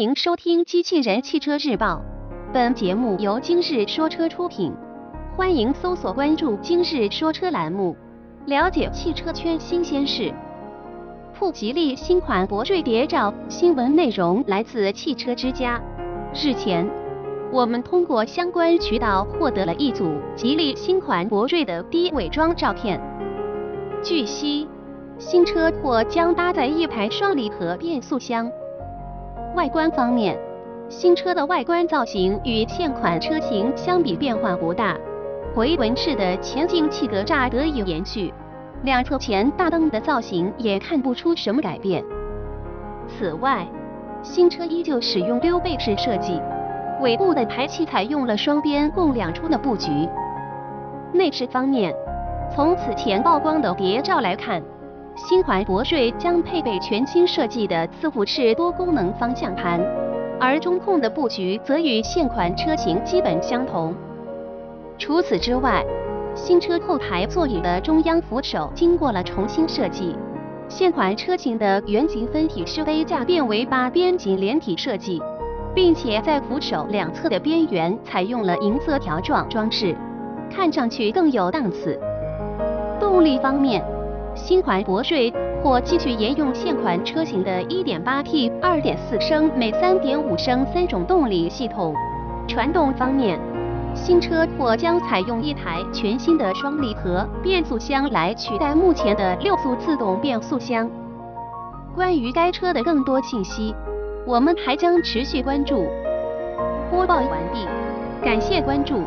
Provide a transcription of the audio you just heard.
欢迎收听《机器人汽车日报》，本节目由今日说车出品。欢迎搜索关注“今日说车”栏目，了解汽车圈新鲜事。普吉利新款博瑞谍照新闻内容来自汽车之家。日前，我们通过相关渠道获得了一组吉利新款博瑞的低伪装照片。据悉，新车或将搭载一排双离合变速箱。外观方面，新车的外观造型与现款车型相比变化不大，回纹式的前进气格栅得以延续，两侧前大灯的造型也看不出什么改变。此外，新车依旧使用溜背式设计，尾部的排气采用了双边共两出的布局。内饰方面，从此前曝光的谍照来看。新款博瑞将配备全新设计的四辐式多功能方向盘，而中控的布局则与现款车型基本相同。除此之外，新车后排座椅的中央扶手经过了重新设计，现款车型的圆形分体式杯架变为八边形连体设计，并且在扶手两侧的边缘采用了银色条状装饰，看上去更有档次。动力方面。新款博瑞或继续沿用现款车型的 1.8T、2.4升、每3.5升三种动力系统。传动方面，新车或将采用一台全新的双离合变速箱来取代目前的六速自动变速箱。关于该车的更多信息，我们还将持续关注。播报完毕，感谢关注。